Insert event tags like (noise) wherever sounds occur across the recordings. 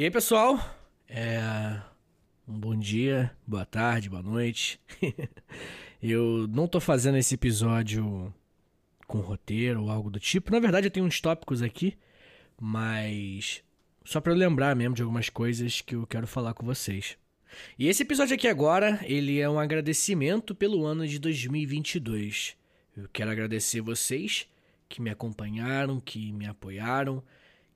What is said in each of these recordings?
E aí, pessoal? É... Um bom dia, boa tarde, boa noite. (laughs) eu não tô fazendo esse episódio com roteiro ou algo do tipo. Na verdade, eu tenho uns tópicos aqui, mas só para lembrar mesmo de algumas coisas que eu quero falar com vocês. E esse episódio aqui agora, ele é um agradecimento pelo ano de 2022. Eu quero agradecer vocês que me acompanharam, que me apoiaram,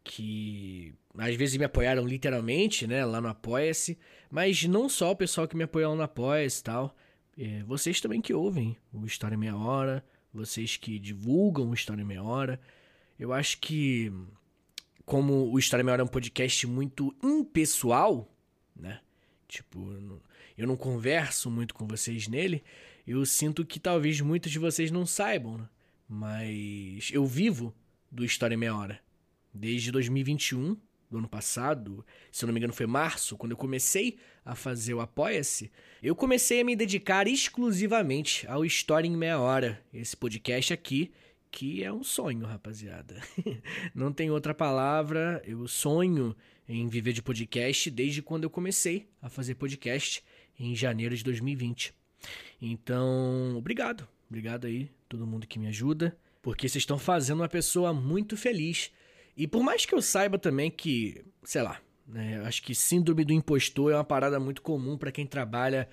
que às vezes me apoiaram literalmente, né, lá no Apoia-se, mas não só o pessoal que me apoiou no Apoia-se e tal, é, vocês também que ouvem o História Meia Hora, vocês que divulgam o História Meia Hora. Eu acho que, como o História Meia Hora é um podcast muito impessoal, né, tipo, eu não, converso muito com vocês nele, eu sinto que talvez muitos de vocês não saibam, né? mas eu vivo do História Meia Hora. Desde 2021, do ano passado, se eu não me engano foi março, quando eu comecei a fazer o Apoia-se, eu comecei a me dedicar exclusivamente ao História em Meia Hora, esse podcast aqui, que é um sonho, rapaziada. (laughs) não tem outra palavra, eu sonho em viver de podcast desde quando eu comecei a fazer podcast em janeiro de 2020. Então, obrigado. Obrigado aí, todo mundo que me ajuda, porque vocês estão fazendo uma pessoa muito feliz e por mais que eu saiba também que, sei lá, né, acho que síndrome do impostor é uma parada muito comum para quem trabalha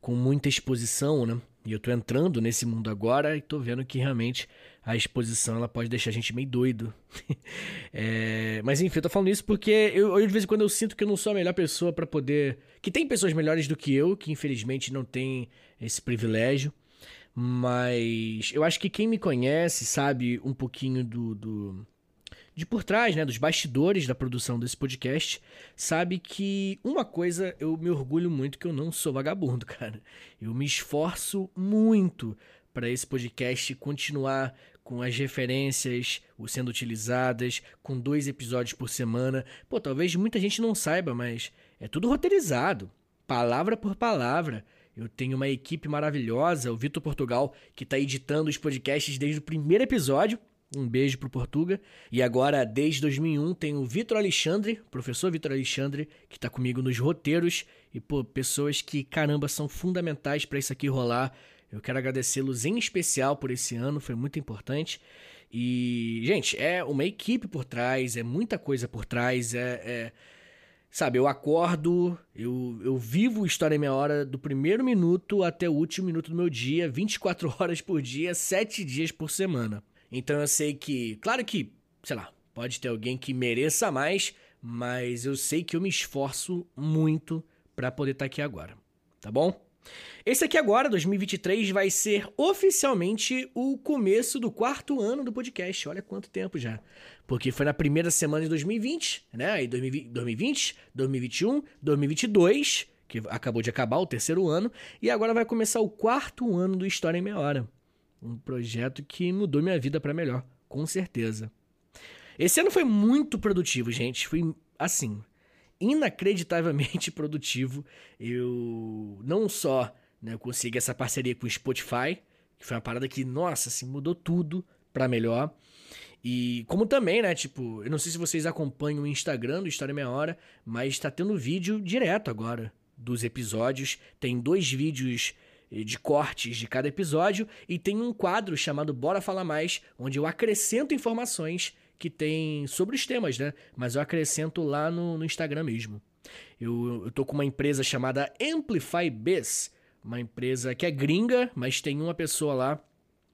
com muita exposição, né? E eu tô entrando nesse mundo agora e tô vendo que realmente a exposição ela pode deixar a gente meio doido. (laughs) é, mas enfim, eu tô falando isso porque eu, eu, de vez em quando eu sinto que eu não sou a melhor pessoa para poder. Que tem pessoas melhores do que eu, que infelizmente não tem esse privilégio. Mas eu acho que quem me conhece sabe um pouquinho do, do de por trás, né, dos bastidores da produção desse podcast, sabe que uma coisa eu me orgulho muito que eu não sou vagabundo, (laughs) cara. Eu me esforço muito para esse podcast continuar com as referências sendo utilizadas, com dois episódios por semana. Pô, talvez muita gente não saiba, mas é tudo roteirizado, palavra por palavra. Eu tenho uma equipe maravilhosa, o Vitor Portugal, que está editando os podcasts desde o primeiro episódio um beijo pro Portuga. E agora, desde 2001, tem o Vitor Alexandre, professor Vitor Alexandre, que tá comigo nos roteiros. E, pô, pessoas que, caramba, são fundamentais para isso aqui rolar. Eu quero agradecê-los em especial por esse ano, foi muito importante. E, gente, é uma equipe por trás, é muita coisa por trás, é. é sabe, eu acordo, eu, eu vivo História em Meia Hora do primeiro minuto até o último minuto do meu dia, 24 (laughs) horas por dia, 7 dias por semana. Então eu sei que, claro que, sei lá, pode ter alguém que mereça mais, mas eu sei que eu me esforço muito para poder estar tá aqui agora, tá bom? Esse aqui agora, 2023, vai ser oficialmente o começo do quarto ano do podcast. Olha quanto tempo já. Porque foi na primeira semana de 2020, né? Aí 2020, 2021, 2022, que acabou de acabar o terceiro ano, e agora vai começar o quarto ano do História em Meia Hora. Um projeto que mudou minha vida para melhor, com certeza. Esse ano foi muito produtivo, gente. Foi assim, inacreditavelmente (laughs) produtivo. Eu não só né, consegui essa parceria com o Spotify, que foi uma parada que, nossa, assim, mudou tudo para melhor. E como também, né, tipo, eu não sei se vocês acompanham o Instagram do História Meia Hora, mas tá tendo vídeo direto agora dos episódios. Tem dois vídeos de cortes de cada episódio e tem um quadro chamado Bora Falar Mais, onde eu acrescento informações que tem sobre os temas, né? Mas eu acrescento lá no, no Instagram mesmo. Eu, eu tô com uma empresa chamada Amplify Biz, uma empresa que é gringa, mas tem uma pessoa lá,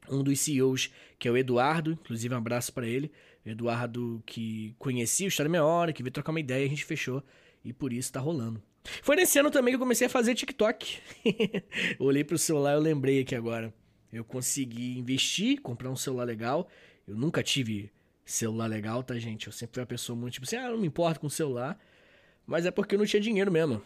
um dos CEOs, que é o Eduardo, inclusive um abraço para ele. Eduardo que conhecia o História Meia Hora, que veio trocar uma ideia, a gente fechou e por isso tá rolando. Foi nesse ano também que eu comecei a fazer TikTok. (laughs) Olhei pro celular e lembrei aqui agora. Eu consegui investir, comprar um celular legal. Eu nunca tive celular legal, tá, gente? Eu sempre fui uma pessoa muito tipo assim, ah, não me importo com celular. Mas é porque eu não tinha dinheiro mesmo.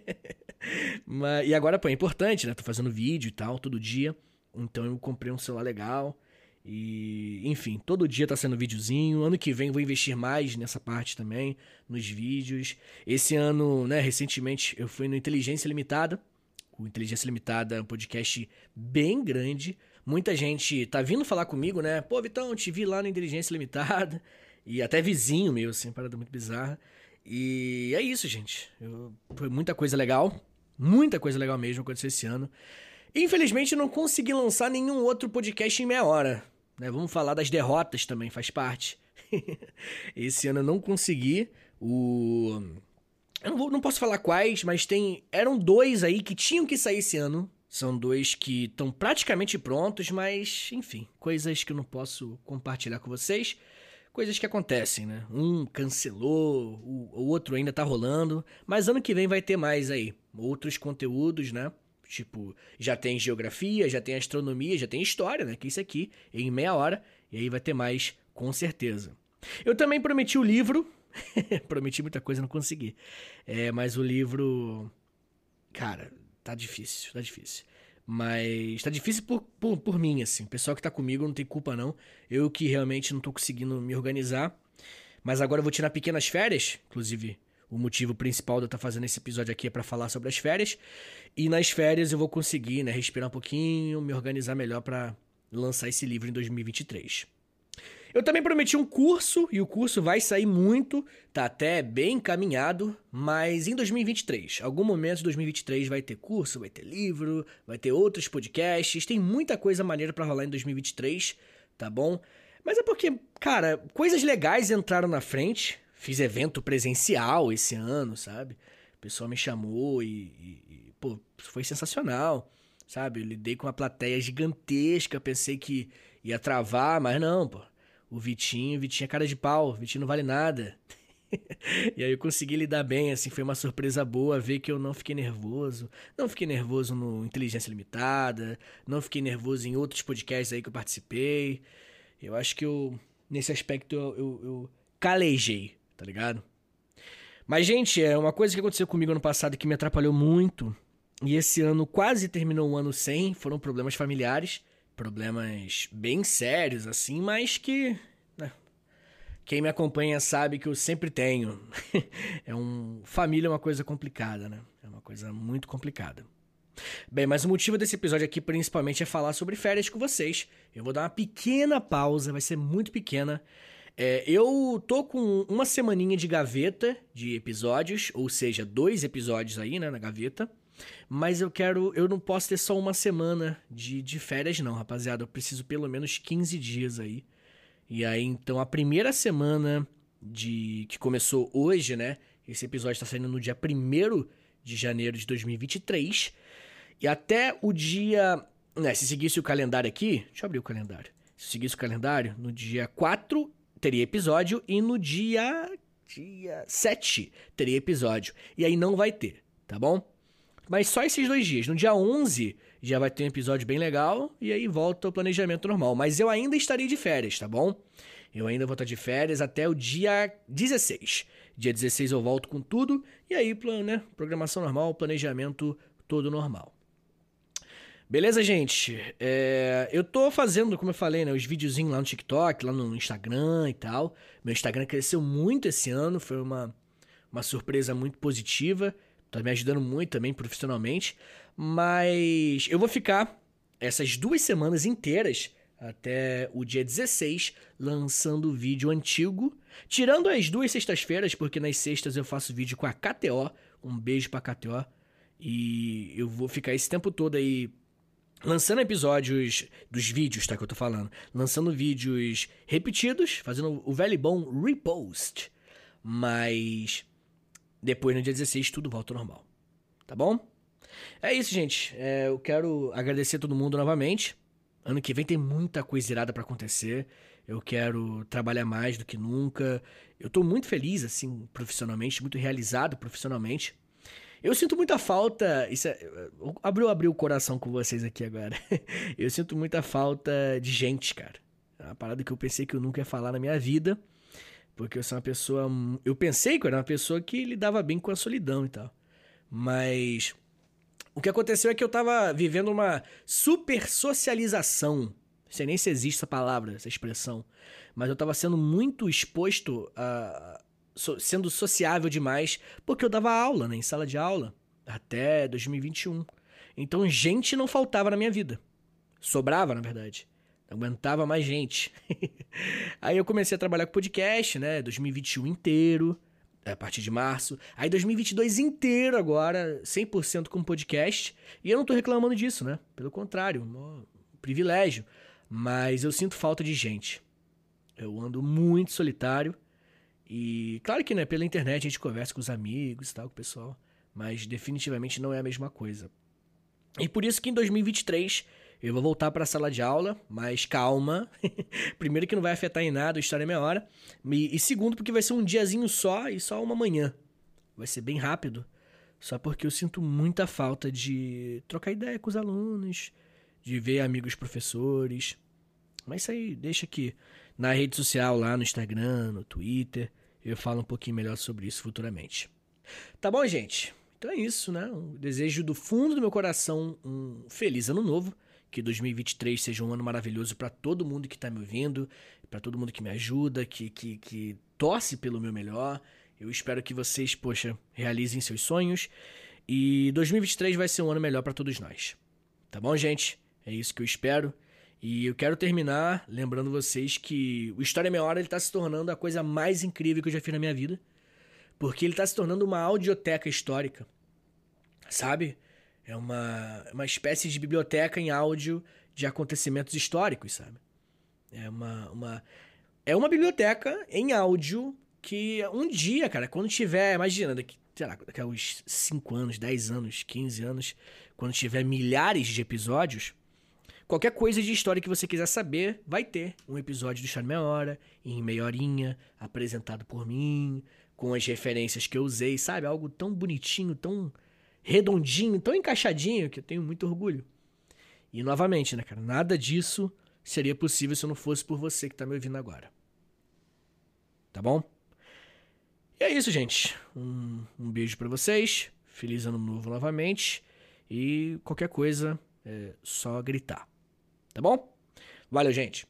(laughs) Mas, e agora, pô, é importante, né? Tô fazendo vídeo e tal, todo dia. Então eu comprei um celular legal. E, enfim, todo dia tá sendo videozinho. Ano que vem vou investir mais nessa parte também, nos vídeos. Esse ano, né, recentemente eu fui no Inteligência Limitada. O Inteligência Limitada é um podcast bem grande. Muita gente tá vindo falar comigo, né? Pô, Vitão, te vi lá no Inteligência Limitada. E até vizinho meu, assim, parada muito bizarra. E é isso, gente. Eu, foi muita coisa legal. Muita coisa legal mesmo aconteceu esse ano. Infelizmente, não consegui lançar nenhum outro podcast em meia hora. Né? Vamos falar das derrotas também, faz parte. (laughs) esse ano eu não consegui. O. Eu não, vou, não posso falar quais, mas tem. Eram dois aí que tinham que sair esse ano. São dois que estão praticamente prontos, mas, enfim, coisas que eu não posso compartilhar com vocês. Coisas que acontecem, né? Um cancelou, o, o outro ainda tá rolando. Mas ano que vem vai ter mais aí. Outros conteúdos, né? Tipo, já tem geografia, já tem astronomia, já tem história, né? Que isso aqui, em meia hora. E aí vai ter mais, com certeza. Eu também prometi o livro. (laughs) prometi muita coisa, não consegui. É, mas o livro. Cara, tá difícil, tá difícil. Mas tá difícil por, por, por mim, assim. O pessoal que tá comigo não tem culpa, não. Eu que realmente não tô conseguindo me organizar. Mas agora eu vou tirar pequenas férias. Inclusive, o motivo principal de eu estar tá fazendo esse episódio aqui é para falar sobre as férias. E nas férias eu vou conseguir, né, respirar um pouquinho, me organizar melhor para lançar esse livro em 2023. Eu também prometi um curso e o curso vai sair muito, tá até bem encaminhado, mas em 2023, algum momento de 2023 vai ter curso, vai ter livro, vai ter outros podcasts, tem muita coisa maneira para rolar em 2023, tá bom? Mas é porque, cara, coisas legais entraram na frente. Fiz evento presencial esse ano, sabe? O pessoal me chamou e, e, e pô, foi sensacional, sabe? Eu lidei com uma plateia gigantesca, pensei que ia travar, mas não, pô o Vitinho, o Vitinho é cara de pau, o Vitinho não vale nada. (laughs) e aí eu consegui lidar bem, assim, foi uma surpresa boa ver que eu não fiquei nervoso. Não fiquei nervoso no Inteligência Limitada, não fiquei nervoso em outros podcasts aí que eu participei. Eu acho que eu, nesse aspecto, eu, eu, eu calejei, tá ligado? Mas, gente, é uma coisa que aconteceu comigo ano passado que me atrapalhou muito. E esse ano quase terminou o ano sem, foram problemas familiares problemas bem sérios, assim, mas que. Né, quem me acompanha sabe que eu sempre tenho. (laughs) é um. Família é uma coisa complicada, né? É uma coisa muito complicada. Bem, mas o motivo desse episódio aqui principalmente é falar sobre férias com vocês. Eu vou dar uma pequena pausa, vai ser muito pequena. É, eu tô com uma semaninha de gaveta de episódios, ou seja, dois episódios aí, né, na gaveta. Mas eu quero. Eu não posso ter só uma semana de, de férias, não, rapaziada. Eu preciso pelo menos 15 dias aí. E aí, então, a primeira semana de que começou hoje, né? Esse episódio está saindo no dia 1 de janeiro de 2023. E até o dia. Né, se seguisse o calendário aqui. Deixa eu abrir o calendário. Se seguisse o calendário, no dia 4 teria episódio. E no dia. Dia 7 teria episódio. E aí não vai ter, tá bom? Mas só esses dois dias. No dia 11 já vai ter um episódio bem legal e aí volta o planejamento normal. Mas eu ainda estarei de férias, tá bom? Eu ainda vou estar de férias até o dia 16. Dia 16 eu volto com tudo e aí, né, programação normal, planejamento todo normal. Beleza, gente? É, eu tô fazendo, como eu falei, né, os videozinhos lá no TikTok, lá no Instagram e tal. Meu Instagram cresceu muito esse ano, foi uma, uma surpresa muito positiva. Tá me ajudando muito também profissionalmente. Mas eu vou ficar essas duas semanas inteiras até o dia 16 lançando vídeo antigo. Tirando as duas sextas-feiras, porque nas sextas eu faço vídeo com a KTO. Um beijo pra KTO. E eu vou ficar esse tempo todo aí lançando episódios dos vídeos, tá? Que eu tô falando. Lançando vídeos repetidos, fazendo o velho bom repost. Mas depois, no dia 16, tudo volta ao normal. Tá bom? É isso, gente. É, eu quero agradecer a todo mundo novamente. Ano que vem tem muita coisa irada para acontecer. Eu quero trabalhar mais do que nunca. Eu tô muito feliz, assim, profissionalmente, muito realizado profissionalmente. Eu sinto muita falta. Isso é, abriu abrir o coração com vocês aqui agora. (laughs) eu sinto muita falta de gente, cara. É uma parada que eu pensei que eu nunca ia falar na minha vida. Porque eu sou uma pessoa. Eu pensei que eu era uma pessoa que lidava bem com a solidão e tal. Mas. O que aconteceu é que eu tava vivendo uma super socialização. Não sei nem se existe essa palavra, essa expressão. Mas eu tava sendo muito exposto a. sendo sociável demais, porque eu dava aula, né, em sala de aula, até 2021. Então, gente não faltava na minha vida. Sobrava, na verdade. Não aguentava mais gente. (laughs) Aí eu comecei a trabalhar com podcast, né? 2021 inteiro. a partir de março. Aí 2022 inteiro agora, 100% com podcast. E eu não tô reclamando disso, né? Pelo contrário, um privilégio. Mas eu sinto falta de gente. Eu ando muito solitário. E claro que, né, pela internet a gente conversa com os amigos e tal, com o pessoal. Mas definitivamente não é a mesma coisa. E por isso que em 2023 eu vou voltar para a sala de aula, mas calma. (laughs) Primeiro que não vai afetar em nada, a história é meia hora. E, e segundo porque vai ser um diazinho só e só uma manhã. Vai ser bem rápido. Só porque eu sinto muita falta de trocar ideia com os alunos, de ver amigos professores. Mas isso aí deixa aqui na rede social, lá no Instagram, no Twitter. Eu falo um pouquinho melhor sobre isso futuramente. Tá bom, gente? Então é isso, né? Um desejo do fundo do meu coração um feliz ano novo. Que 2023 seja um ano maravilhoso para todo mundo que está me ouvindo, para todo mundo que me ajuda, que, que, que torce pelo meu melhor. Eu espero que vocês, poxa, realizem seus sonhos. E 2023 vai ser um ano melhor para todos nós. Tá bom, gente? É isso que eu espero. E eu quero terminar lembrando vocês que o História Meia Hora ele está se tornando a coisa mais incrível que eu já fiz na minha vida. Porque ele está se tornando uma audioteca histórica. Sabe? É uma, uma espécie de biblioteca em áudio de acontecimentos históricos, sabe? É uma, uma, é uma biblioteca em áudio que um dia, cara, quando tiver, imagina, daqui, sei lá, daqui a uns 5 anos, 10 anos, 15 anos, quando tiver milhares de episódios, qualquer coisa de história que você quiser saber, vai ter um episódio do História Meia Hora, em meia horinha, apresentado por mim, com as referências que eu usei, sabe? Algo tão bonitinho, tão redondinho, tão encaixadinho, que eu tenho muito orgulho. E novamente, né, cara? Nada disso seria possível se eu não fosse por você que tá me ouvindo agora. Tá bom? E é isso, gente. Um, um beijo para vocês. Feliz ano novo novamente. E qualquer coisa, é só gritar. Tá bom? Valeu, gente.